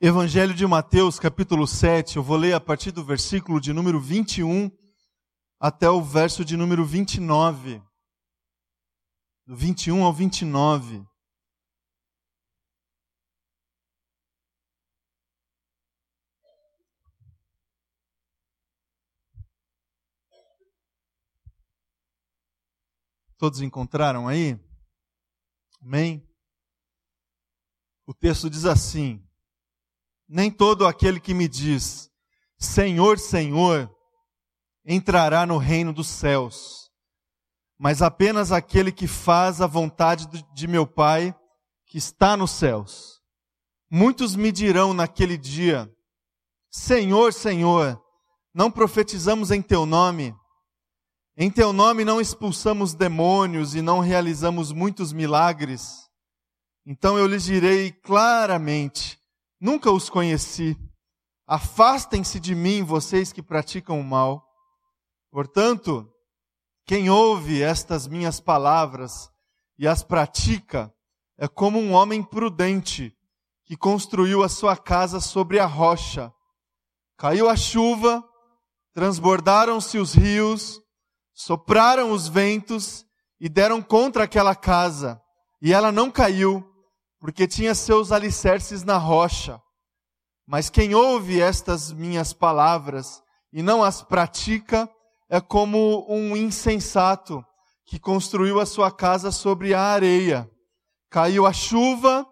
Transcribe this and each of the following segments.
Evangelho de Mateus, capítulo 7, eu vou ler a partir do versículo de número 21 até o verso de número 29. Do 21 ao 29. Todos encontraram aí? Amém? O texto diz assim: nem todo aquele que me diz, Senhor, Senhor, entrará no reino dos céus, mas apenas aquele que faz a vontade de meu Pai que está nos céus. Muitos me dirão naquele dia, Senhor, Senhor, não profetizamos em teu nome? Em teu nome não expulsamos demônios e não realizamos muitos milagres? Então eu lhes direi claramente, Nunca os conheci. Afastem-se de mim, vocês que praticam o mal. Portanto, quem ouve estas minhas palavras e as pratica é como um homem prudente que construiu a sua casa sobre a rocha. Caiu a chuva, transbordaram-se os rios, sopraram os ventos e deram contra aquela casa, e ela não caiu, porque tinha seus alicerces na rocha. Mas quem ouve estas minhas palavras e não as pratica é como um insensato que construiu a sua casa sobre a areia. Caiu a chuva,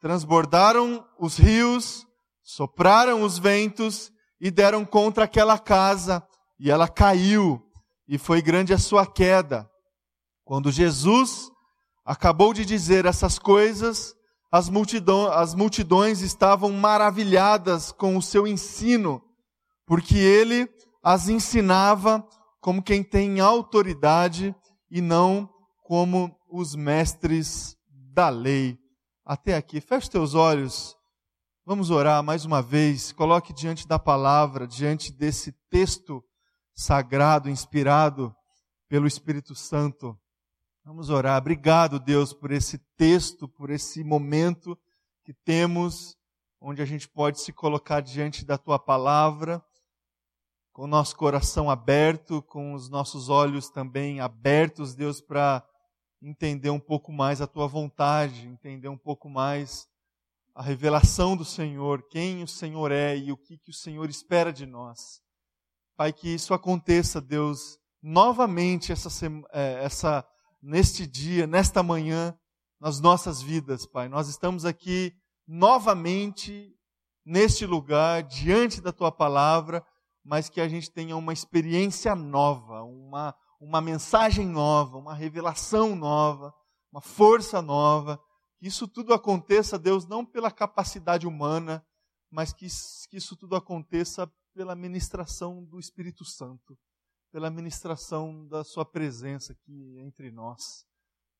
transbordaram os rios, sopraram os ventos e deram contra aquela casa, e ela caiu, e foi grande a sua queda. Quando Jesus acabou de dizer essas coisas, as, multidão, as multidões estavam maravilhadas com o seu ensino, porque ele as ensinava como quem tem autoridade e não como os mestres da lei. Até aqui, feche teus olhos. Vamos orar mais uma vez. Coloque diante da palavra, diante desse texto sagrado, inspirado pelo Espírito Santo. Vamos orar. Obrigado, Deus, por esse texto, por esse momento que temos, onde a gente pode se colocar diante da tua palavra, com o nosso coração aberto, com os nossos olhos também abertos, Deus, para entender um pouco mais a tua vontade, entender um pouco mais a revelação do Senhor, quem o Senhor é e o que, que o Senhor espera de nós. Pai, que isso aconteça, Deus, novamente essa, eh, essa neste dia, nesta manhã, nas nossas vidas, Pai. Nós estamos aqui novamente neste lugar, diante da tua palavra, mas que a gente tenha uma experiência nova, uma, uma mensagem nova, uma revelação nova, uma força nova. Que isso tudo aconteça, Deus, não pela capacidade humana, mas que, que isso tudo aconteça pela ministração do Espírito Santo pela ministração da Sua presença aqui entre nós.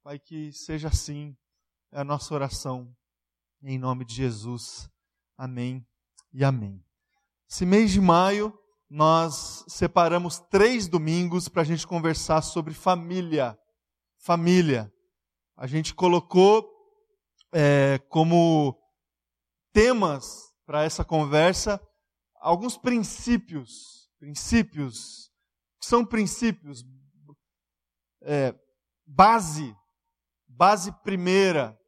Pai, que seja assim é a nossa oração, em nome de Jesus. Amém e amém. Esse mês de maio, nós separamos três domingos para a gente conversar sobre família. Família. A gente colocou é, como temas para essa conversa alguns princípios, princípios são princípios, é, base, base primeira.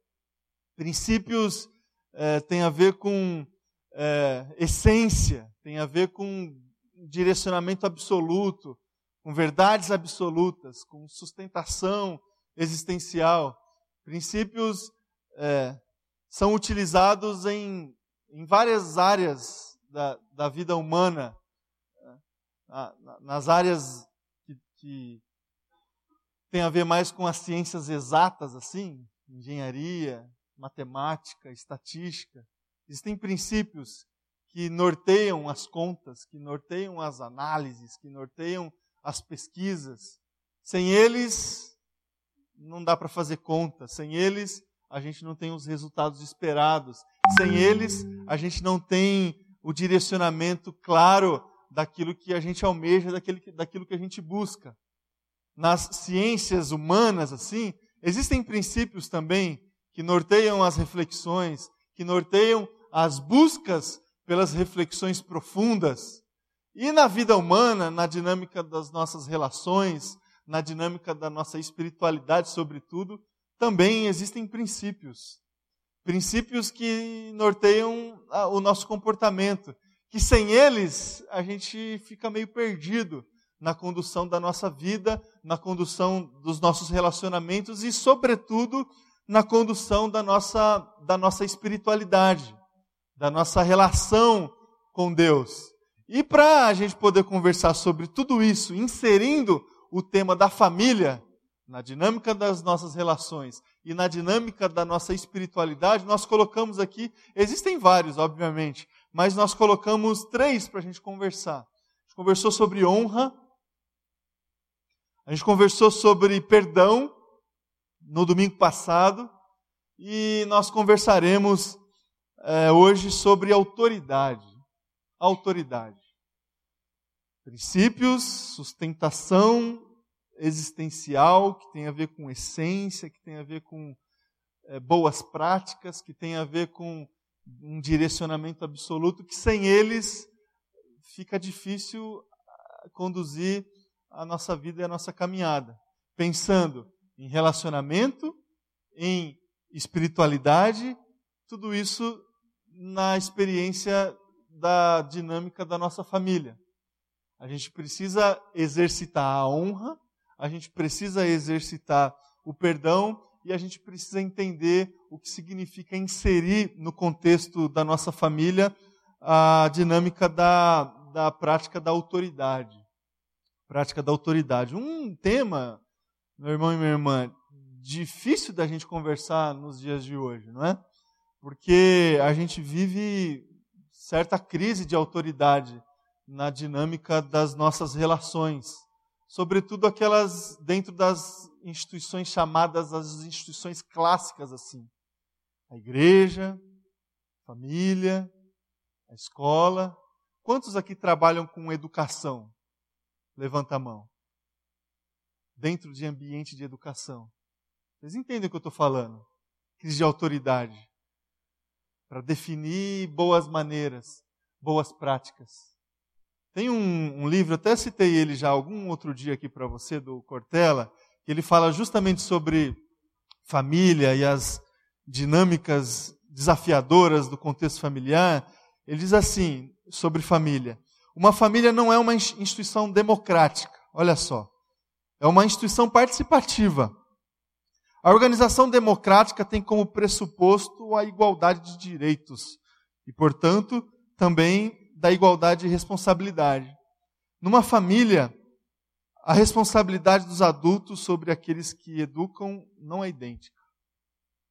Princípios é, tem a ver com é, essência, tem a ver com direcionamento absoluto, com verdades absolutas, com sustentação existencial. Princípios é, são utilizados em, em várias áreas da, da vida humana nas áreas que, que tem a ver mais com as ciências exatas, assim, engenharia, matemática, estatística, existem princípios que norteiam as contas, que norteiam as análises, que norteiam as pesquisas. Sem eles, não dá para fazer conta. Sem eles, a gente não tem os resultados esperados. Sem eles, a gente não tem o direcionamento claro daquilo que a gente almeja, daquilo que, daquilo que a gente busca. Nas ciências humanas, assim, existem princípios também que norteiam as reflexões, que norteiam as buscas pelas reflexões profundas. E na vida humana, na dinâmica das nossas relações, na dinâmica da nossa espiritualidade, sobretudo, também existem princípios. Princípios que norteiam o nosso comportamento, que sem eles a gente fica meio perdido na condução da nossa vida, na condução dos nossos relacionamentos e, sobretudo, na condução da nossa, da nossa espiritualidade, da nossa relação com Deus. E para a gente poder conversar sobre tudo isso, inserindo o tema da família na dinâmica das nossas relações e na dinâmica da nossa espiritualidade, nós colocamos aqui, existem vários, obviamente, mas nós colocamos três para a gente conversar. A gente conversou sobre honra, a gente conversou sobre perdão no domingo passado e nós conversaremos é, hoje sobre autoridade. Autoridade. Princípios, sustentação existencial, que tem a ver com essência, que tem a ver com é, boas práticas, que tem a ver com um direcionamento absoluto, que sem eles fica difícil ah, conduzir a nossa vida e a nossa caminhada. Pensando em relacionamento, em espiritualidade, tudo isso na experiência da dinâmica da nossa família. A gente precisa exercitar a honra, a gente precisa exercitar o perdão e a gente precisa entender o que significa inserir no contexto da nossa família a dinâmica da, da prática da autoridade prática da autoridade. Um tema, meu irmão e minha irmã, difícil da gente conversar nos dias de hoje, não é? Porque a gente vive certa crise de autoridade na dinâmica das nossas relações, sobretudo aquelas dentro das instituições chamadas as instituições clássicas assim. A igreja, a família, a escola. Quantos aqui trabalham com educação? Levanta a mão. Dentro de ambiente de educação. Vocês entendem o que eu estou falando? Crise de autoridade. Para definir boas maneiras, boas práticas. Tem um, um, livro, até citei ele já algum outro dia aqui para você, do Cortella, ele fala justamente sobre família e as dinâmicas desafiadoras do contexto familiar. Ele diz assim sobre família: uma família não é uma instituição democrática, olha só. É uma instituição participativa. A organização democrática tem como pressuposto a igualdade de direitos e, portanto, também da igualdade de responsabilidade. Numa família, a responsabilidade dos adultos sobre aqueles que educam não é idêntica.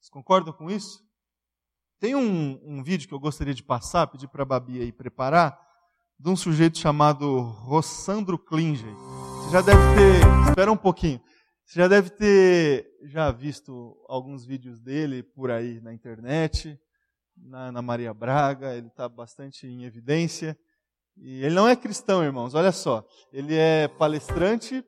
Vocês concordam com isso? Tem um, um vídeo que eu gostaria de passar, pedir para a Babi aí preparar, de um sujeito chamado Rossandro Klinger. Você já deve ter, espera um pouquinho, você já deve ter já visto alguns vídeos dele por aí na internet, na, na Maria Braga, ele está bastante em evidência. E ele não é cristão, irmãos, olha só. Ele é palestrante,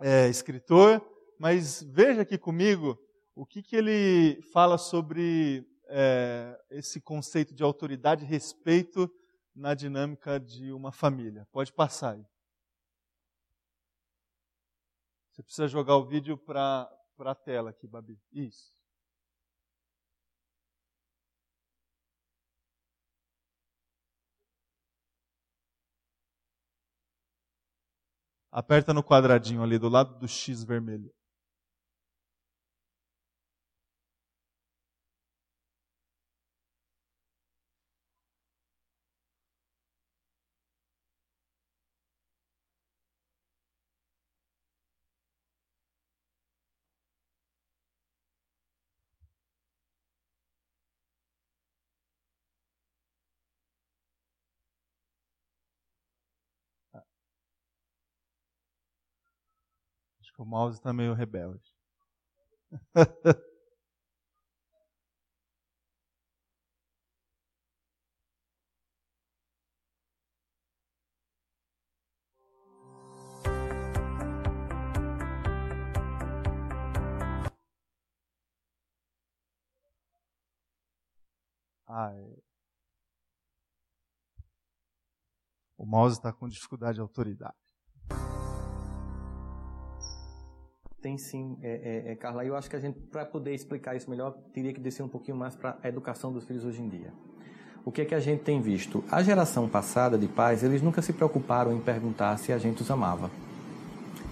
é escritor, mas veja aqui comigo o que, que ele fala sobre é, esse conceito de autoridade e respeito na dinâmica de uma família. Pode passar aí. Você precisa jogar o vídeo para a tela aqui, Babi. Isso. Aperta no quadradinho ali do lado do X vermelho. que o mouse está meio rebelde. Ai. Ah, é. O mouse está com dificuldade de autoridade. Tem sim, é, é, é, Carla. Eu acho que a gente, para poder explicar isso melhor, teria que descer um pouquinho mais para a educação dos filhos hoje em dia. O que é que a gente tem visto? A geração passada de pais, eles nunca se preocuparam em perguntar se a gente os amava.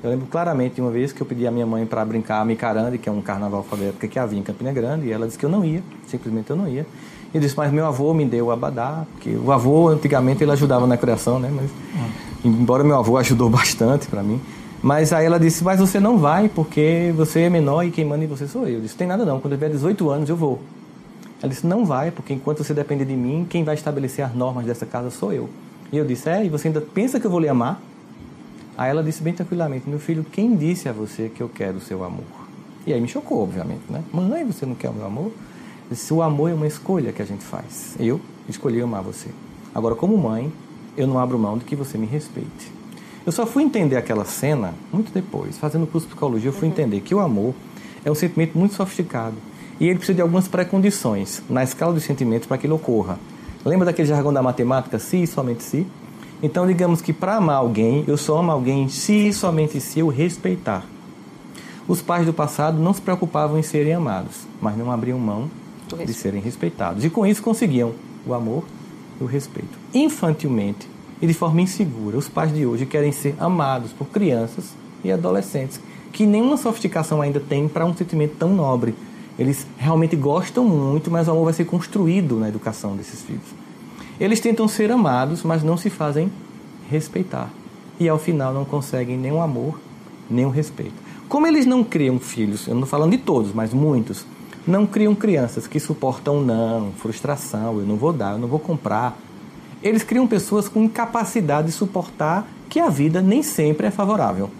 Eu lembro claramente de uma vez que eu pedi à minha mãe para brincar a Micarande, que é um carnaval da que havia em Campina Grande, e ela disse que eu não ia, simplesmente eu não ia. E disse, mas meu avô me deu o abadá, porque o avô antigamente ele ajudava na criação, né? Mas, embora meu avô ajudou bastante para mim. Mas aí ela disse, mas você não vai porque você é menor e quem manda em você sou eu. Eu disse, tem nada não, quando eu tiver 18 anos eu vou. Ela disse, não vai, porque enquanto você depender de mim, quem vai estabelecer as normas dessa casa sou eu. E eu disse, é, e você ainda pensa que eu vou lhe amar? Aí ela disse bem tranquilamente, meu filho, quem disse a você que eu quero o seu amor? E aí me chocou, obviamente, né? Mãe, você não quer o meu amor? Disse, o amor é uma escolha que a gente faz. Eu escolhi amar você. Agora, como mãe, eu não abro mão de que você me respeite. Eu só fui entender aquela cena muito depois. Fazendo curso de psicologia, eu fui uhum. entender que o amor é um sentimento muito sofisticado. E ele precisa de algumas precondições na escala dos sentimentos para que ele ocorra. Lembra daquele jargão da matemática, se e somente se? Então, digamos que para amar alguém, eu só amo alguém se e somente se eu respeitar. Os pais do passado não se preocupavam em serem amados, mas não abriam mão de serem respeitados. E com isso conseguiam o amor e o respeito. Infantilmente, e de forma insegura. Os pais de hoje querem ser amados por crianças e adolescentes que nenhuma sofisticação ainda tem para um sentimento tão nobre. Eles realmente gostam muito, mas o amor vai ser construído na educação desses filhos. Eles tentam ser amados, mas não se fazem respeitar. E ao final não conseguem nem o amor, nem o respeito. Como eles não criam filhos, eu não estou falando de todos, mas muitos, não criam crianças que suportam não, frustração, eu não vou dar, eu não vou comprar, eles criam pessoas com incapacidade de suportar que a vida nem sempre é favorável.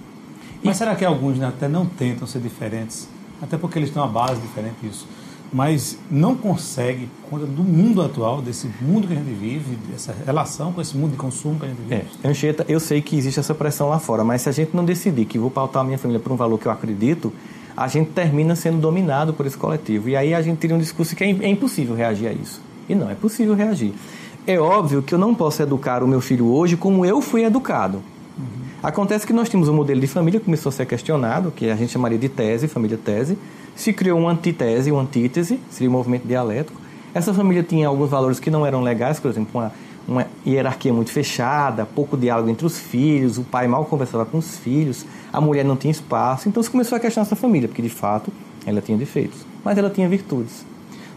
Mas e... será que alguns até não tentam ser diferentes? Até porque eles têm uma base diferente disso. Mas não conseguem, conta do mundo atual, desse mundo que a gente vive, dessa relação com esse mundo de consumo que a gente vive. É, Anchieta, eu sei que existe essa pressão lá fora, mas se a gente não decidir que vou pautar a minha família por um valor que eu acredito, a gente termina sendo dominado por esse coletivo. E aí a gente teria um discurso que é, é impossível reagir a isso. E não, é possível reagir. É óbvio que eu não posso educar o meu filho hoje como eu fui educado. Uhum. Acontece que nós tínhamos um modelo de família que começou a ser questionado, que a gente chamaria de tese, família tese. Se criou uma antitese, uma antítese, seria um movimento dialético. Essa família tinha alguns valores que não eram legais, por exemplo, uma, uma hierarquia muito fechada, pouco diálogo entre os filhos, o pai mal conversava com os filhos, a mulher não tinha espaço. Então se começou a questionar essa família, porque de fato ela tinha defeitos, mas ela tinha virtudes.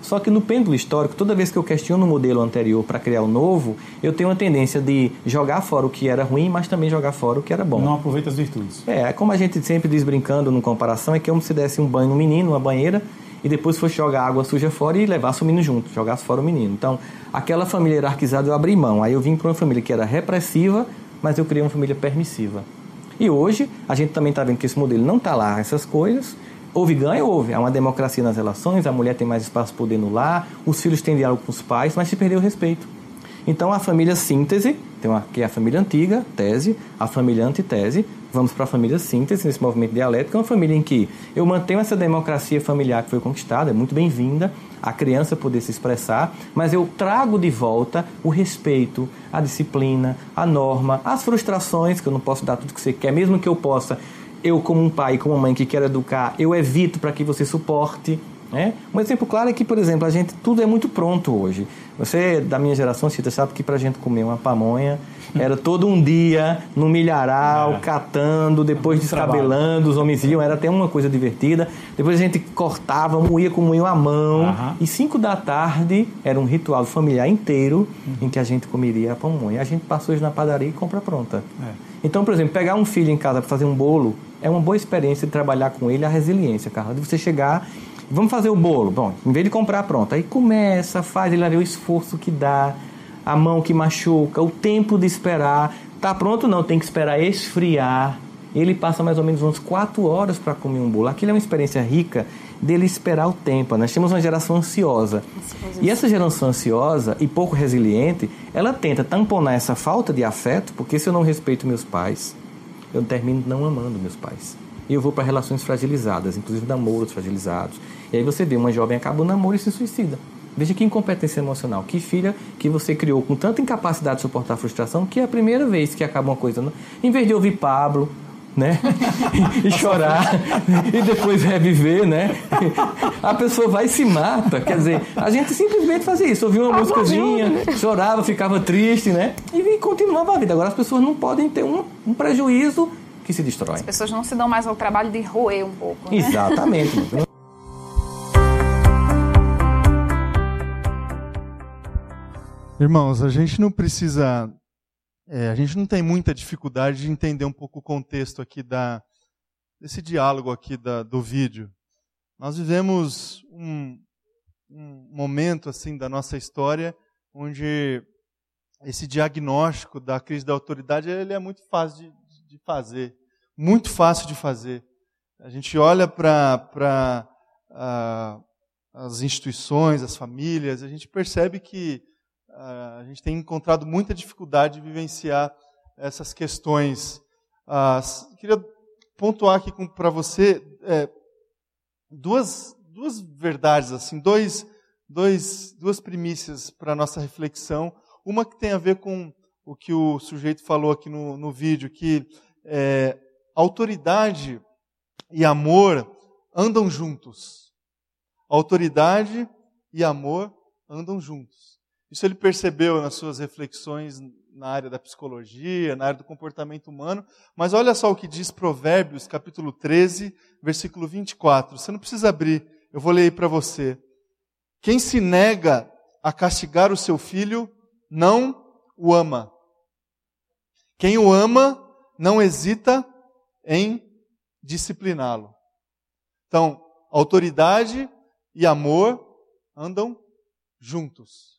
Só que no pêndulo histórico, toda vez que eu questiono o modelo anterior para criar o novo, eu tenho uma tendência de jogar fora o que era ruim, mas também jogar fora o que era bom. Não aproveita as virtudes. É, como a gente sempre diz brincando no comparação, é que como se desse um banho no menino, uma banheira, e depois fosse jogar água suja fora e levasse o menino junto, jogasse fora o menino. Então, aquela família hierarquizada eu abri mão. Aí eu vim para uma família que era repressiva, mas eu criei uma família permissiva. E hoje, a gente também está vendo que esse modelo não está lá, essas coisas, Houve ganho? Houve. Há uma democracia nas relações, a mulher tem mais espaço poder no lar, os filhos têm diálogo com os pais, mas se perdeu o respeito. Então a família síntese, tem uma, que é a família antiga, tese, a família antitese, vamos para a família síntese, nesse movimento dialético, é uma família em que eu mantenho essa democracia familiar que foi conquistada, é muito bem-vinda, a criança poder se expressar, mas eu trago de volta o respeito, a disciplina, a norma, as frustrações, que eu não posso dar tudo que você quer, mesmo que eu possa eu como um pai, como uma mãe que quer educar, eu evito para que você suporte. Né? Um exemplo claro é que, por exemplo, a gente tudo é muito pronto hoje. Você da minha geração, Cita, sabe que para a gente comer uma pamonha era todo um dia no milharal, é. catando, depois descabelando, os homens iam, era até uma coisa divertida. Depois a gente cortava, moía com moinho à mão. Uhum. E cinco da tarde era um ritual familiar inteiro uhum. em que a gente comeria a pamonha. A gente passa hoje na padaria e compra pronta. É. Então, por exemplo, pegar um filho em casa para fazer um bolo é uma boa experiência de trabalhar com ele a resiliência, Carla. De você chegar, vamos fazer o bolo. Bom, em vez de comprar pronto, aí começa, faz, ele vê o esforço que dá, a mão que machuca, o tempo de esperar. Tá pronto? Não, tem que esperar esfriar. Ele passa mais ou menos umas quatro horas para comer um bolo. Aquilo é uma experiência rica dele esperar o tempo. Nós temos uma geração ansiosa. E essa geração ansiosa e pouco resiliente, ela tenta tamponar essa falta de afeto, porque se eu não respeito meus pais, eu termino não amando meus pais. E eu vou para relações fragilizadas, inclusive namoros fragilizados. E aí você vê uma jovem acaba o namoro e se suicida. Veja que incompetência emocional. Que filha que você criou com tanta incapacidade de suportar a frustração que é a primeira vez que acaba uma coisa. Não? Em vez de ouvir Pablo, né? e chorar e depois reviver, né? A pessoa vai e se mata. Quer dizer, a gente simplesmente fazia isso, ouvia uma músicazinha, chorava, ficava triste, né? E continuava a vida. Agora as pessoas não podem ter um, um prejuízo que se destrói. As pessoas não se dão mais ao trabalho de roer um pouco. Né? Exatamente. Irmãos, a gente não precisa, é, a gente não tem muita dificuldade de entender um pouco o contexto aqui da, desse diálogo aqui da, do vídeo. Nós vivemos um, um momento assim da nossa história onde esse diagnóstico da crise da autoridade ele é muito fácil de, de fazer, muito fácil de fazer. A gente olha para uh, as instituições, as famílias, a gente percebe que a gente tem encontrado muita dificuldade de vivenciar essas questões. Ah, queria pontuar aqui para você é, duas, duas verdades, assim, dois, dois, duas primícias para a nossa reflexão. Uma que tem a ver com o que o sujeito falou aqui no, no vídeo, que é, autoridade e amor andam juntos. Autoridade e amor andam juntos. Isso ele percebeu nas suas reflexões na área da psicologia, na área do comportamento humano. Mas olha só o que diz Provérbios, capítulo 13, versículo 24. Você não precisa abrir, eu vou ler para você. Quem se nega a castigar o seu filho, não o ama. Quem o ama, não hesita em discipliná-lo. Então, autoridade e amor andam juntos.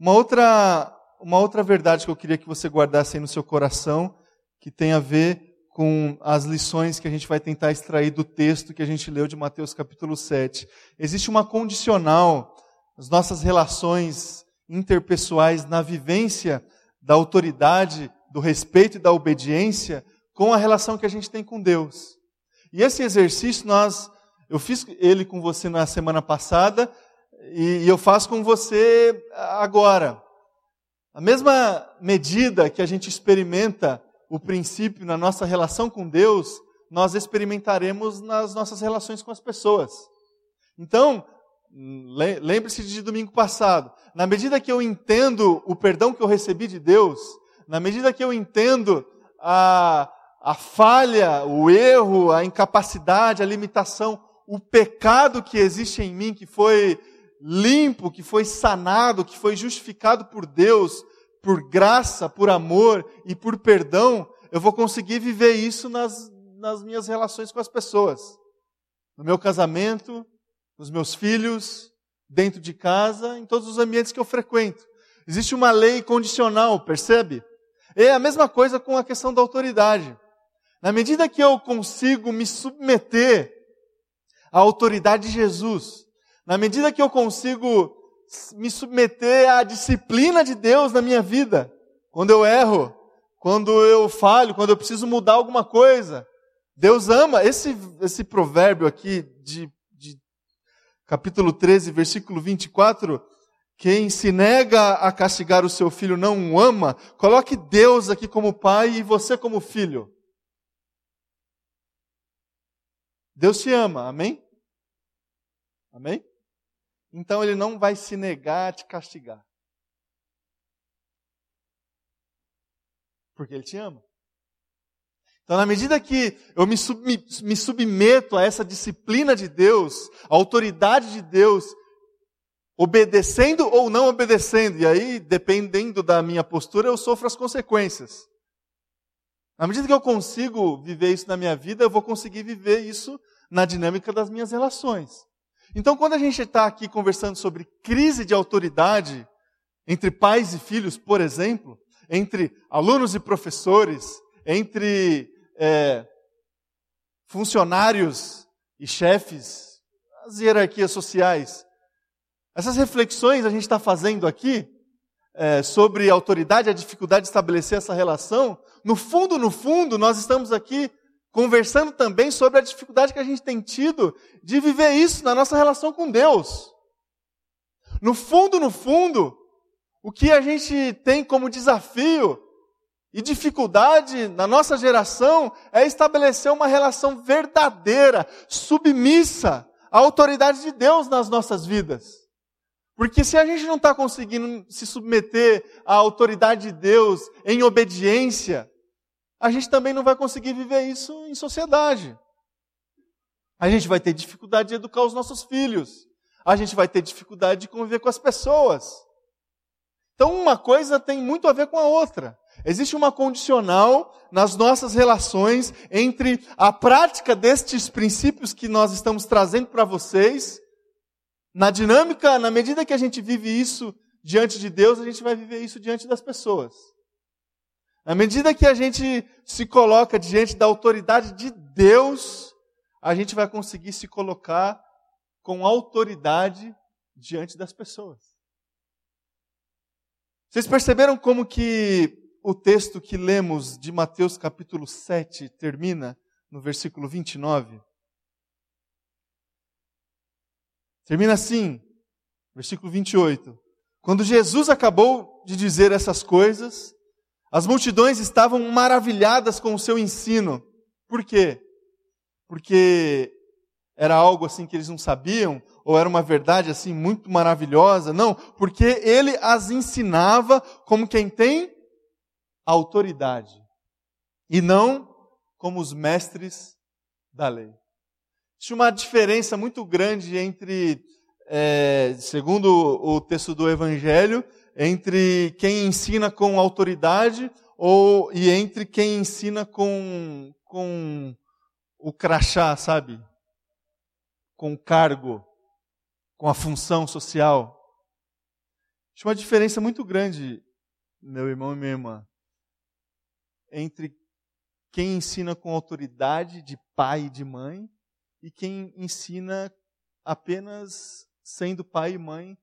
Uma outra, uma outra verdade que eu queria que você guardasse aí no seu coração, que tem a ver com as lições que a gente vai tentar extrair do texto que a gente leu de Mateus capítulo 7. Existe uma condicional nas nossas relações interpessoais na vivência da autoridade, do respeito e da obediência com a relação que a gente tem com Deus. E esse exercício nós eu fiz ele com você na semana passada, e, eu faço com você agora. A mesma medida que a gente experimenta o princípio na nossa relação com Deus, nós experimentaremos nas nossas relações com as pessoas. Então, lembre-se de domingo passado. Na medida que eu entendo o perdão que eu recebi de Deus, na medida que eu entendo a, a falha, o erro, a incapacidade, a limitação, o pecado que existe em mim, que foi limpo, que foi sanado, que foi justificado por Deus, por graça, por amor e por perdão, eu vou conseguir viver isso nas, nas minhas relações com as pessoas. No meu casamento, nos meus filhos, dentro de casa, em todos os ambientes que eu frequento. Existe uma lei condicional, percebe? É a mesma coisa com a questão da autoridade. Na medida que eu consigo me submeter à autoridade de Jesus, na medida que eu consigo me submeter à disciplina de Deus na minha vida, quando eu erro, quando eu falho, quando eu preciso mudar alguma coisa, Deus ama. Esse, esse provérbio aqui de, de capítulo 13, versículo 24, quem se nega a castigar o seu filho não o ama, coloque Deus aqui como pai e você como filho. Deus te ama, amém? Amém? Então ele não vai se negar a te castigar. Porque ele te ama. Então, na medida que eu me, sub, me, me submeto a essa disciplina de Deus, a autoridade de Deus, obedecendo ou não obedecendo, e aí, dependendo da minha postura, eu sofro as consequências. Na medida que eu consigo viver isso na minha vida, eu vou conseguir viver isso na dinâmica das minhas relações. Então, quando a gente está aqui conversando sobre crise de autoridade entre pais e filhos, por exemplo, entre alunos e professores, entre é, funcionários e chefes, as hierarquias sociais, essas reflexões a gente está fazendo aqui é, sobre autoridade, a dificuldade de estabelecer essa relação, no fundo, no fundo, nós estamos aqui conversando também sobre a dificuldade que a gente tem tido de viver isso na nossa relação com Deus. No fundo, no fundo, o que a gente tem como desafio e dificuldade na nossa geração é estabelecer uma relação verdadeira, submissa à autoridade de Deus nas nossas vidas. Porque se a gente não está conseguindo se submeter à autoridade de Deus em obediência, a gente também não vai conseguir viver isso em sociedade. A gente vai ter dificuldade de educar os nossos filhos. A gente vai ter dificuldade de conviver com as pessoas. Então, uma coisa tem muito a ver com a outra. Existe uma condicional nas nossas relações entre a prática destes princípios que nós estamos trazendo para vocês. Na dinâmica, na medida que a gente vive isso diante de Deus, a gente vai viver isso diante das pessoas. Na medida que a gente se coloca diante da autoridade de Deus, a gente vai conseguir se colocar com autoridade diante das pessoas. Vocês perceberam como que o texto que lemos de Mateus capítulo 7 termina no versículo 29? Termina assim, versículo 28. Quando Jesus acabou de dizer essas coisas, as multidões estavam maravilhadas com o seu ensino. Por quê? Porque era algo assim que eles não sabiam, ou era uma verdade assim muito maravilhosa. Não, porque ele as ensinava como quem tem autoridade, e não como os mestres da lei. Existe uma diferença muito grande entre, é, segundo o texto do Evangelho, entre quem ensina com autoridade ou e entre quem ensina com, com o crachá, sabe? com o cargo, com a função social. Existe uma diferença muito grande, meu irmão e minha irmã, entre quem ensina com autoridade de pai e de mãe e quem ensina apenas sendo pai e mãe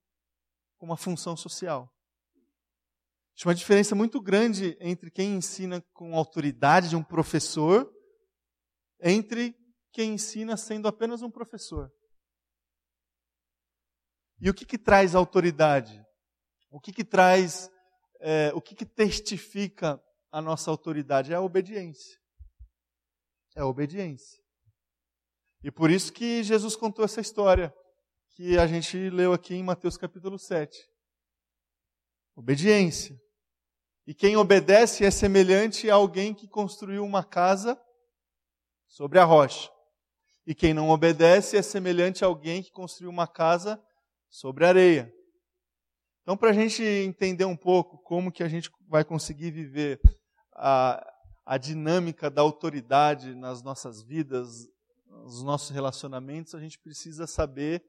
com uma função social. Existe uma diferença muito grande entre quem ensina com autoridade de um professor entre quem ensina sendo apenas um professor. E o que, que traz autoridade? O que, que traz, é, o que, que testifica a nossa autoridade? É a obediência. É a obediência. E por isso que Jesus contou essa história que a gente leu aqui em Mateus capítulo 7. Obediência. E quem obedece é semelhante a alguém que construiu uma casa sobre a rocha. E quem não obedece é semelhante a alguém que construiu uma casa sobre areia. Então, para a gente entender um pouco como que a gente vai conseguir viver a, a dinâmica da autoridade nas nossas vidas, nos nossos relacionamentos, a gente precisa saber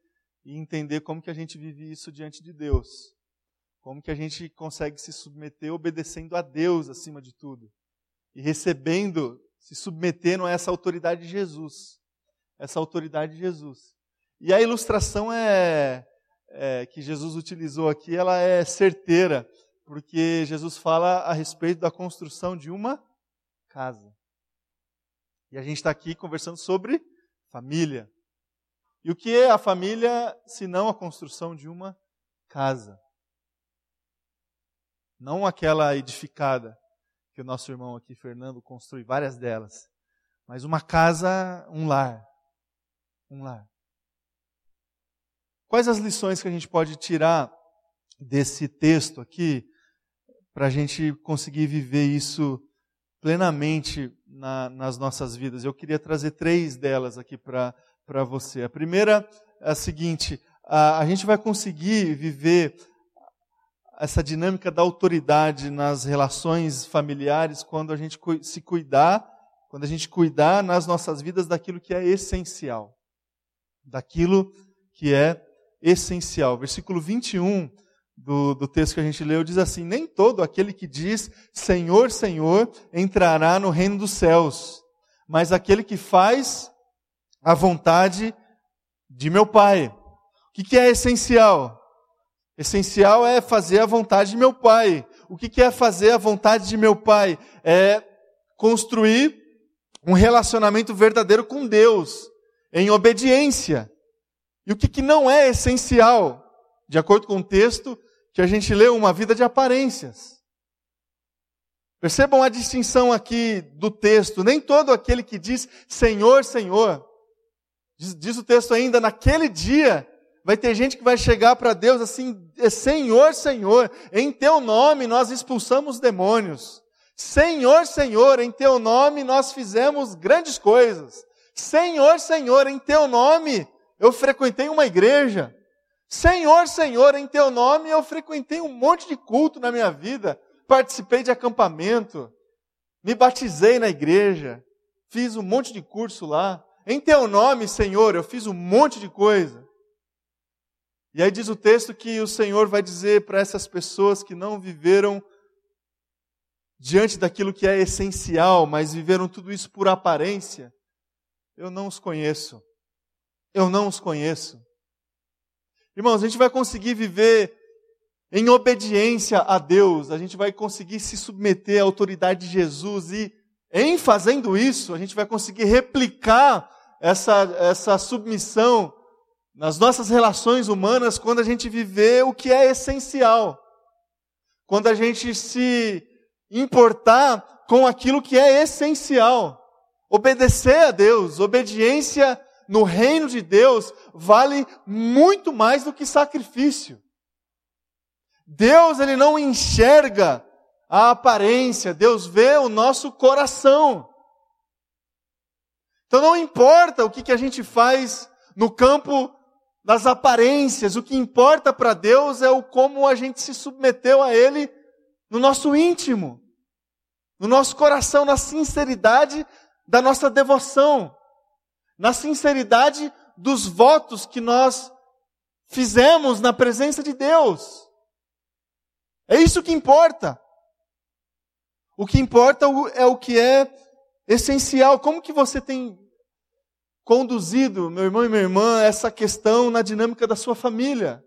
e entender como que a gente vive isso diante de Deus. Como que a gente consegue se submeter obedecendo a Deus acima de tudo. E recebendo, se submetendo a essa autoridade de Jesus essa autoridade de Jesus. E a ilustração é, é, que Jesus utilizou aqui, ela é certeira, porque Jesus fala a respeito da construção de uma casa. E a gente está aqui conversando sobre família. E o que é a família se não a construção de uma casa? Não aquela edificada que o nosso irmão aqui, Fernando, construi várias delas, mas uma casa, um lar um lar. Quais as lições que a gente pode tirar desse texto aqui para a gente conseguir viver isso plenamente na, nas nossas vidas? Eu queria trazer três delas aqui para você. A primeira é a seguinte: a, a gente vai conseguir viver essa dinâmica da autoridade nas relações familiares quando a gente se cuidar, quando a gente cuidar nas nossas vidas daquilo que é essencial daquilo que é essencial. Versículo 21 do, do texto que a gente leu diz assim: Nem todo aquele que diz Senhor, Senhor entrará no reino dos céus, mas aquele que faz a vontade de meu Pai. O que, que é essencial? Essencial é fazer a vontade de meu Pai. O que, é fazer a vontade de meu Pai? É construir um relacionamento verdadeiro com Deus em obediência. E o que, que não é essencial? de acordo com o texto que a gente leu, uma vida de aparências. Percebam a distinção aqui do texto. Nem todo aquele que diz Senhor, Senhor, diz, diz o texto ainda, naquele dia vai ter gente que vai chegar para Deus assim, Senhor, Senhor, em teu nome nós expulsamos demônios. Senhor, Senhor, em teu nome nós fizemos grandes coisas. Senhor, Senhor, em teu nome eu frequentei uma igreja. Senhor, Senhor, em teu nome eu frequentei um monte de culto na minha vida. Participei de acampamento, me batizei na igreja, fiz um monte de curso lá. Em teu nome, Senhor, eu fiz um monte de coisa. E aí diz o texto que o Senhor vai dizer para essas pessoas que não viveram diante daquilo que é essencial, mas viveram tudo isso por aparência, eu não os conheço. Eu não os conheço. Irmãos, a gente vai conseguir viver em obediência a Deus, a gente vai conseguir se submeter à autoridade de Jesus e, em fazendo isso, a gente vai conseguir replicar essa, essa submissão nas nossas relações humanas quando a gente viver o que é essencial. Quando a gente se importar com aquilo que é essencial. Obedecer a Deus, obediência no reino de Deus vale muito mais do que sacrifício. Deus ele não enxerga a aparência, Deus vê o nosso coração. Então não importa o que, que a gente faz no campo das aparências, o que importa para Deus é o como a gente se submeteu a Ele no nosso íntimo, no nosso coração, na sinceridade da nossa devoção, na sinceridade dos votos que nós fizemos na presença de Deus. É isso que importa. O que importa é o que é essencial. Como que você tem conduzido, meu irmão e minha irmã, essa questão na dinâmica da sua família?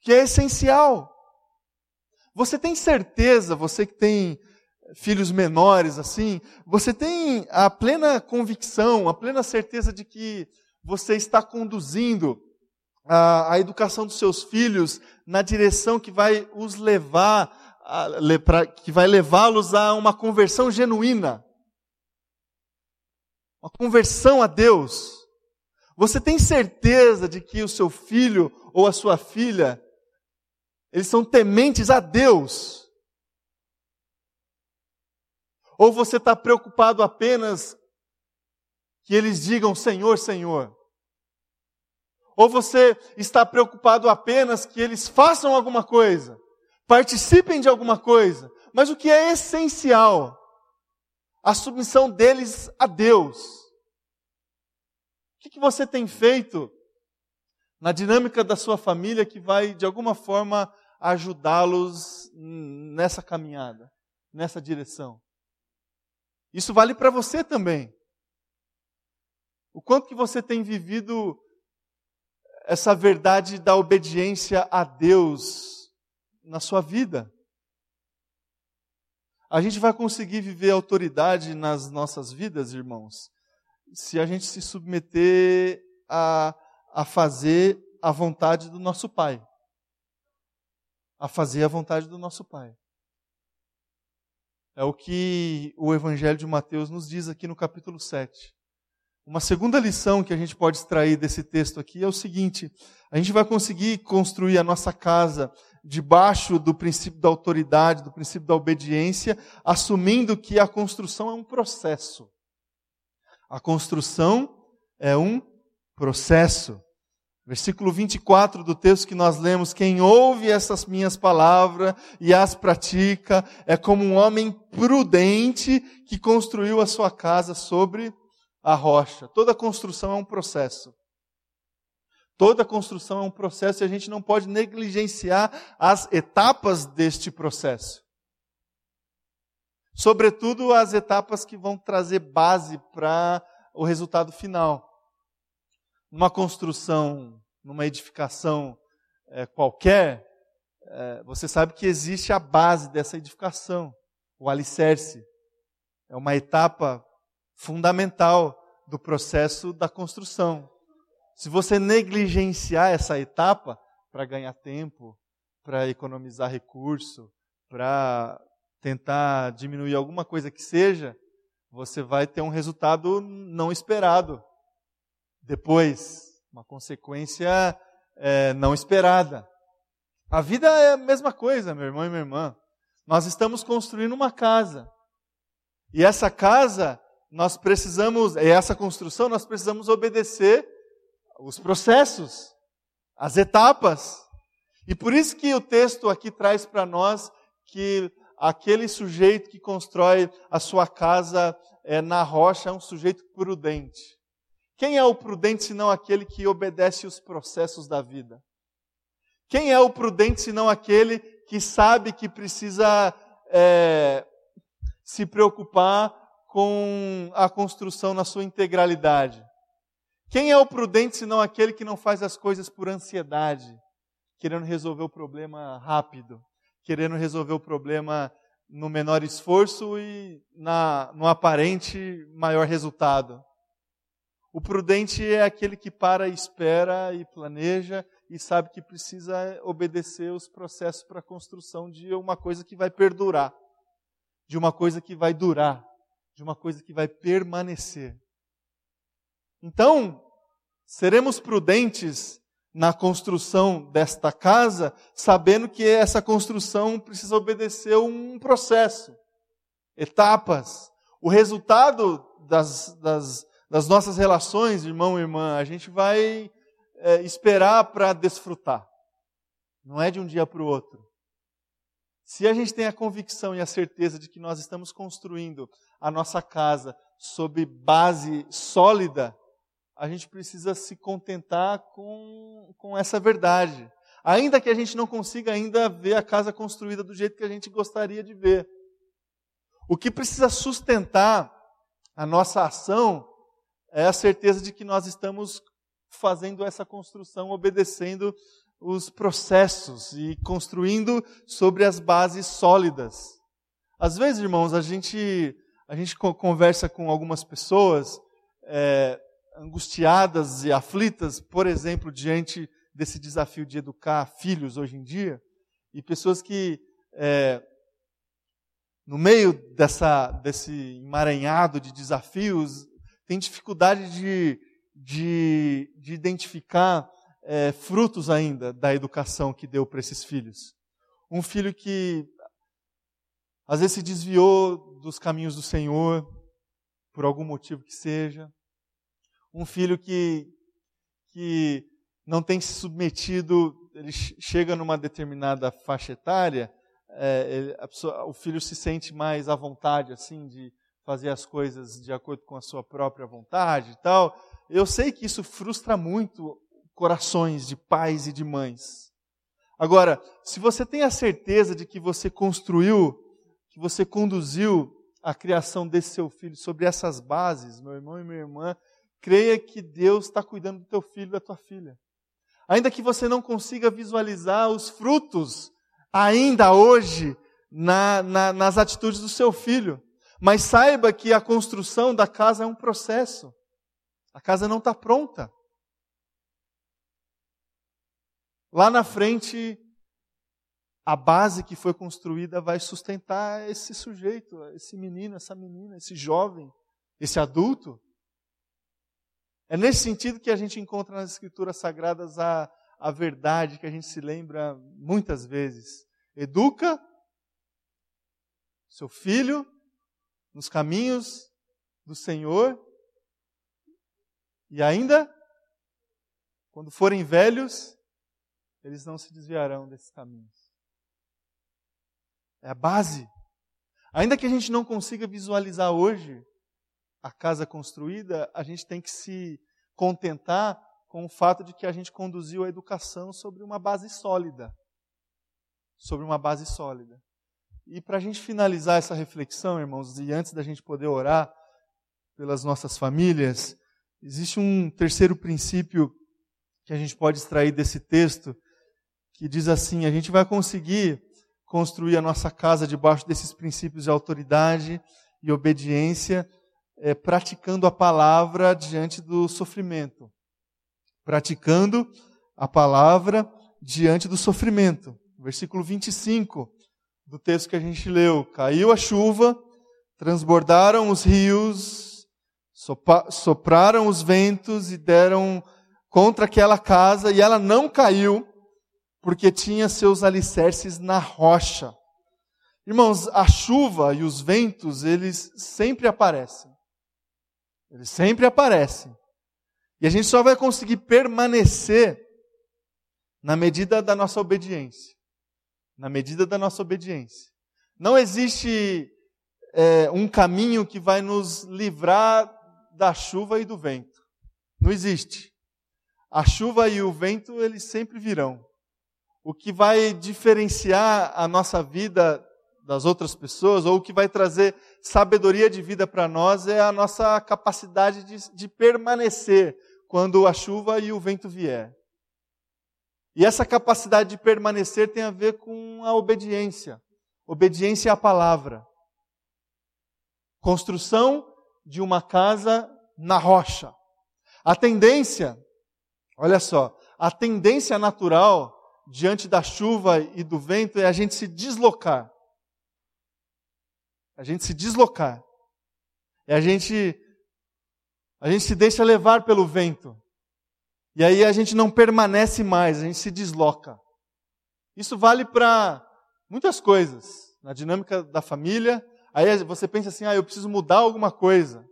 Que é essencial. Você tem certeza, você que tem filhos menores assim, você tem a plena convicção, a plena certeza de que você está conduzindo a, a educação dos seus filhos na direção que vai os levar, que vai levá-los a uma conversão genuína, uma conversão a Deus. Você tem certeza de que o seu filho ou a sua filha eles são tementes a Deus. Ou você está preocupado apenas que eles digam Senhor, Senhor? Ou você está preocupado apenas que eles façam alguma coisa, participem de alguma coisa, mas o que é essencial? A submissão deles a Deus. O que, que você tem feito na dinâmica da sua família que vai, de alguma forma, ajudá-los nessa caminhada, nessa direção. Isso vale para você também. O quanto que você tem vivido essa verdade da obediência a Deus na sua vida? A gente vai conseguir viver autoridade nas nossas vidas, irmãos, se a gente se submeter a, a fazer a vontade do nosso Pai a fazer a vontade do nosso Pai. É o que o Evangelho de Mateus nos diz aqui no capítulo 7. Uma segunda lição que a gente pode extrair desse texto aqui é o seguinte: a gente vai conseguir construir a nossa casa debaixo do princípio da autoridade, do princípio da obediência, assumindo que a construção é um processo. A construção é um processo. Versículo 24 do texto que nós lemos: Quem ouve essas minhas palavras e as pratica é como um homem prudente que construiu a sua casa sobre a rocha. Toda construção é um processo. Toda construção é um processo e a gente não pode negligenciar as etapas deste processo. Sobretudo as etapas que vão trazer base para o resultado final numa construção, numa edificação é, qualquer, é, você sabe que existe a base dessa edificação, o alicerce. É uma etapa fundamental do processo da construção. Se você negligenciar essa etapa, para ganhar tempo, para economizar recurso, para tentar diminuir alguma coisa que seja, você vai ter um resultado não esperado. Depois, uma consequência é, não esperada. A vida é a mesma coisa, meu irmão e minha irmã. Nós estamos construindo uma casa. E essa casa, nós precisamos, e essa construção, nós precisamos obedecer os processos, as etapas. E por isso que o texto aqui traz para nós que aquele sujeito que constrói a sua casa é, na rocha é um sujeito prudente. Quem é o prudente senão aquele que obedece os processos da vida? Quem é o prudente senão aquele que sabe que precisa é, se preocupar com a construção na sua integralidade? Quem é o prudente senão aquele que não faz as coisas por ansiedade, querendo resolver o problema rápido, querendo resolver o problema no menor esforço e na, no aparente maior resultado? O prudente é aquele que para, espera e planeja e sabe que precisa obedecer os processos para a construção de uma coisa que vai perdurar, de uma coisa que vai durar, de uma coisa que vai permanecer. Então, seremos prudentes na construção desta casa, sabendo que essa construção precisa obedecer um processo, etapas. O resultado das, das, das nossas relações, irmão e irmã, a gente vai é, esperar para desfrutar. Não é de um dia para o outro. Se a gente tem a convicção e a certeza de que nós estamos construindo a nossa casa sob base sólida, a gente precisa se contentar com, com essa verdade. Ainda que a gente não consiga ainda ver a casa construída do jeito que a gente gostaria de ver. O que precisa sustentar a nossa ação é a certeza de que nós estamos fazendo essa construção, obedecendo os processos e construindo sobre as bases sólidas. Às vezes, irmãos, a gente, a gente conversa com algumas pessoas é, angustiadas e aflitas, por exemplo, diante desse desafio de educar filhos hoje em dia, e pessoas que, é, no meio dessa, desse emaranhado de desafios, têm dificuldade de de, de identificar é, frutos ainda da educação que deu para esses filhos. Um filho que às vezes se desviou dos caminhos do Senhor, por algum motivo que seja. Um filho que, que não tem se submetido, ele chega numa determinada faixa etária, é, ele, pessoa, o filho se sente mais à vontade, assim, de fazer as coisas de acordo com a sua própria vontade e tal. Eu sei que isso frustra muito corações de pais e de mães. Agora, se você tem a certeza de que você construiu, que você conduziu a criação desse seu filho sobre essas bases, meu irmão e minha irmã, creia que Deus está cuidando do teu filho e da tua filha. Ainda que você não consiga visualizar os frutos ainda hoje na, na, nas atitudes do seu filho, mas saiba que a construção da casa é um processo. A casa não está pronta. Lá na frente, a base que foi construída vai sustentar esse sujeito, esse menino, essa menina, esse jovem, esse adulto. É nesse sentido que a gente encontra nas Escrituras Sagradas a, a verdade que a gente se lembra muitas vezes. Educa seu filho nos caminhos do Senhor e ainda, quando forem velhos, eles não se desviarão desses caminhos. É a base. Ainda que a gente não consiga visualizar hoje a casa construída, a gente tem que se contentar com o fato de que a gente conduziu a educação sobre uma base sólida. Sobre uma base sólida. E para a gente finalizar essa reflexão, irmãos, e antes da gente poder orar pelas nossas famílias, Existe um terceiro princípio que a gente pode extrair desse texto, que diz assim: a gente vai conseguir construir a nossa casa debaixo desses princípios de autoridade e obediência, é, praticando a palavra diante do sofrimento. Praticando a palavra diante do sofrimento. Versículo 25 do texto que a gente leu: Caiu a chuva, transbordaram os rios, sopraram os ventos e deram contra aquela casa, e ela não caiu, porque tinha seus alicerces na rocha. Irmãos, a chuva e os ventos, eles sempre aparecem. Eles sempre aparecem. E a gente só vai conseguir permanecer na medida da nossa obediência. Na medida da nossa obediência. Não existe é, um caminho que vai nos livrar da chuva e do vento. Não existe. A chuva e o vento, eles sempre virão. O que vai diferenciar a nossa vida das outras pessoas, ou o que vai trazer sabedoria de vida para nós, é a nossa capacidade de, de permanecer quando a chuva e o vento vier. E essa capacidade de permanecer tem a ver com a obediência. Obediência à palavra. Construção de uma casa na rocha. A tendência, olha só, a tendência natural diante da chuva e do vento é a gente se deslocar. A gente se deslocar. A gente a gente se deixa levar pelo vento. E aí a gente não permanece mais, a gente se desloca. Isso vale para muitas coisas. Na dinâmica da família, aí você pensa assim: ah, eu preciso mudar alguma coisa.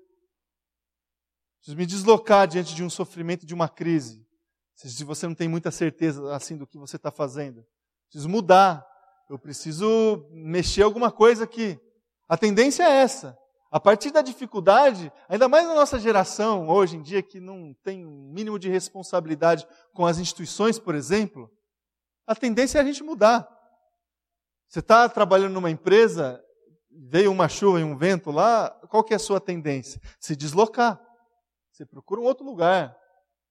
Preciso me deslocar diante de um sofrimento, de uma crise. Se você não tem muita certeza assim do que você está fazendo, preciso mudar. Eu preciso mexer alguma coisa aqui. A tendência é essa. A partir da dificuldade, ainda mais na nossa geração, hoje em dia, que não tem um mínimo de responsabilidade com as instituições, por exemplo, a tendência é a gente mudar. Você está trabalhando numa empresa, veio uma chuva e um vento lá, qual que é a sua tendência? Se deslocar. Você procura um outro lugar.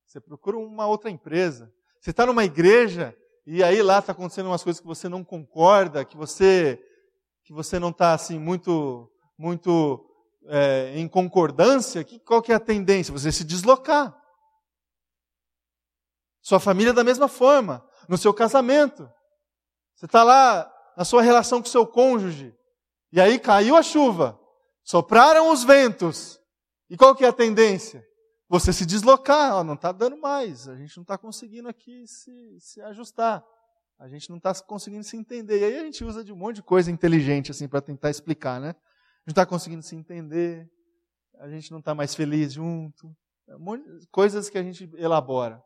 Você procura uma outra empresa. Você está numa igreja e aí lá está acontecendo umas coisas que você não concorda, que você que você não está assim muito muito é, em concordância, que, qual que é a tendência? Você se deslocar. Sua família da mesma forma, no seu casamento. Você está lá na sua relação com seu cônjuge, e aí caiu a chuva, sopraram os ventos. E qual que é a tendência? Você se deslocar, ó, não está dando mais, a gente não está conseguindo aqui se, se ajustar. A gente não está conseguindo se entender. E aí a gente usa de um monte de coisa inteligente assim para tentar explicar, né? não está conseguindo se entender, a gente não está mais feliz junto, é coisas que a gente elabora.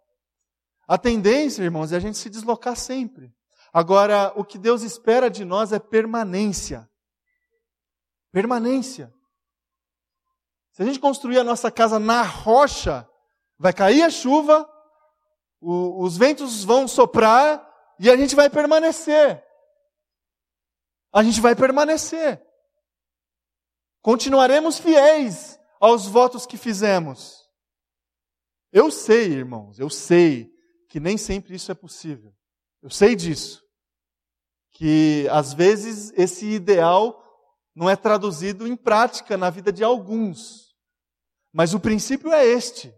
A tendência, irmãos, é a gente se deslocar sempre. Agora, o que Deus espera de nós é permanência. Permanência. Se a gente construir a nossa casa na rocha, vai cair a chuva, o, os ventos vão soprar e a gente vai permanecer. A gente vai permanecer. Continuaremos fiéis aos votos que fizemos. Eu sei, irmãos, eu sei que nem sempre isso é possível. Eu sei disso. Que às vezes esse ideal não é traduzido em prática na vida de alguns. Mas o princípio é este.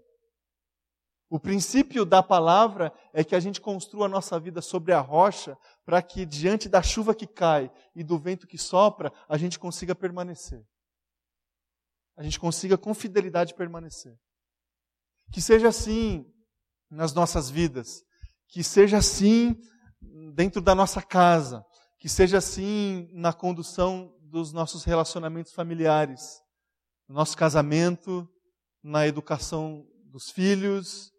O princípio da palavra é que a gente construa a nossa vida sobre a rocha, para que diante da chuva que cai e do vento que sopra, a gente consiga permanecer. A gente consiga com fidelidade permanecer. Que seja assim nas nossas vidas, que seja assim dentro da nossa casa, que seja assim na condução dos nossos relacionamentos familiares, no nosso casamento, na educação dos filhos,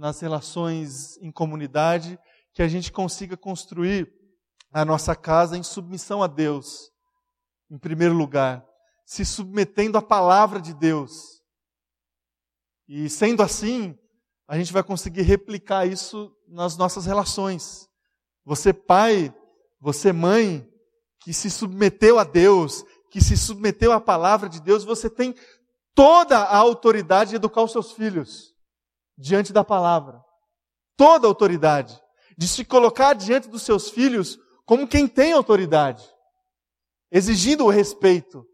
nas relações em comunidade, que a gente consiga construir a nossa casa em submissão a Deus, em primeiro lugar, se submetendo à palavra de Deus. E sendo assim, a gente vai conseguir replicar isso nas nossas relações. Você, pai, você, mãe, que se submeteu a Deus, que se submeteu à palavra de Deus, você tem toda a autoridade de educar os seus filhos diante da palavra. Toda autoridade. De se colocar diante dos seus filhos como quem tem autoridade. Exigindo o respeito,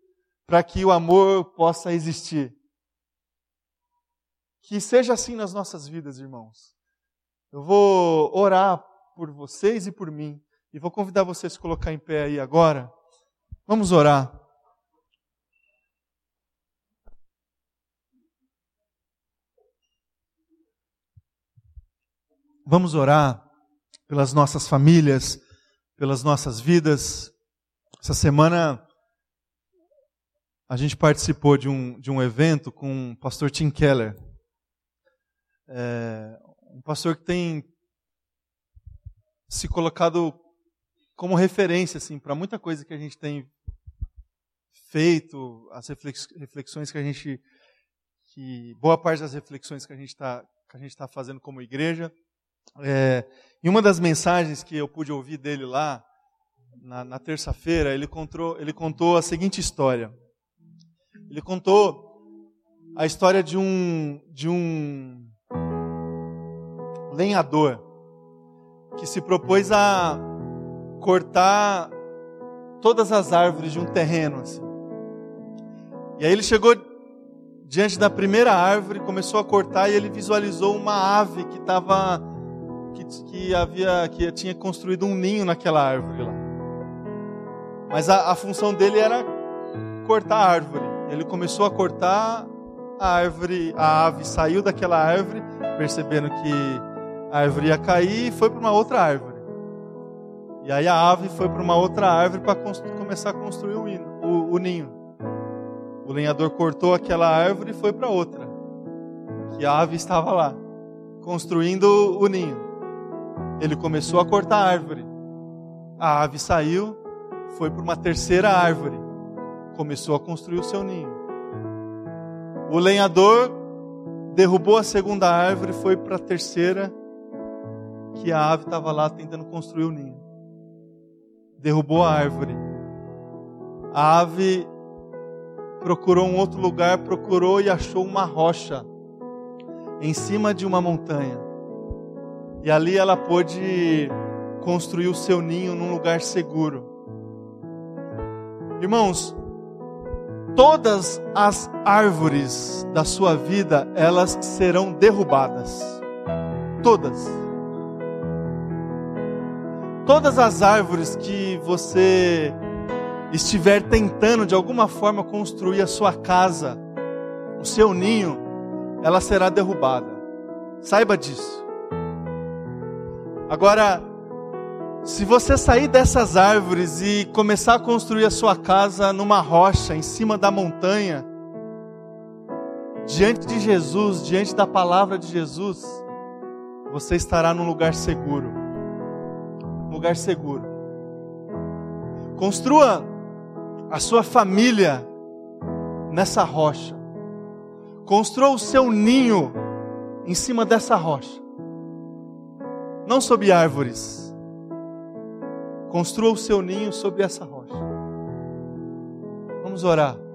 para que o amor possa existir. Que seja assim nas nossas vidas, irmãos. Eu vou orar por vocês e por mim. E vou convidar vocês a se colocar em pé aí agora. Vamos orar. Vamos orar pelas nossas famílias, pelas nossas vidas. Essa semana a gente participou de um, de um evento com o pastor Tim Keller. É, um pastor que tem se colocado como referência assim, para muita coisa que a gente tem feito, as reflexões que a gente. Que, boa parte das reflexões que a gente está tá fazendo como igreja. É, em uma das mensagens que eu pude ouvir dele lá, na, na terça-feira, ele contou, ele contou a seguinte história. Ele contou a história de um, de um lenhador que se propôs a cortar todas as árvores de um terreno. Assim. E aí ele chegou diante da primeira árvore, começou a cortar e ele visualizou uma ave que estava que, que havia que tinha construído um ninho naquela árvore lá. Mas a, a função dele era cortar a árvore. Ele começou a cortar a árvore, a ave saiu daquela árvore, percebendo que a árvore ia cair e foi para uma outra árvore. E aí a ave foi para uma outra árvore para começar a construir o, o, o ninho. O lenhador cortou aquela árvore e foi para outra. Que a ave estava lá, construindo o ninho. Ele começou a cortar a árvore. A ave saiu, foi para uma terceira árvore. Começou a construir o seu ninho. O lenhador derrubou a segunda árvore, foi para a terceira, que a ave estava lá tentando construir o ninho derrubou a árvore. A ave procurou um outro lugar, procurou e achou uma rocha em cima de uma montanha. E ali ela pôde construir o seu ninho num lugar seguro. Irmãos, todas as árvores da sua vida, elas serão derrubadas. Todas. Todas as árvores que você estiver tentando de alguma forma construir a sua casa, o seu ninho, ela será derrubada. Saiba disso. Agora, se você sair dessas árvores e começar a construir a sua casa numa rocha, em cima da montanha, diante de Jesus, diante da palavra de Jesus, você estará num lugar seguro lugar seguro. Construa a sua família nessa rocha. Construa o seu ninho em cima dessa rocha. Não sob árvores. Construa o seu ninho sobre essa rocha. Vamos orar.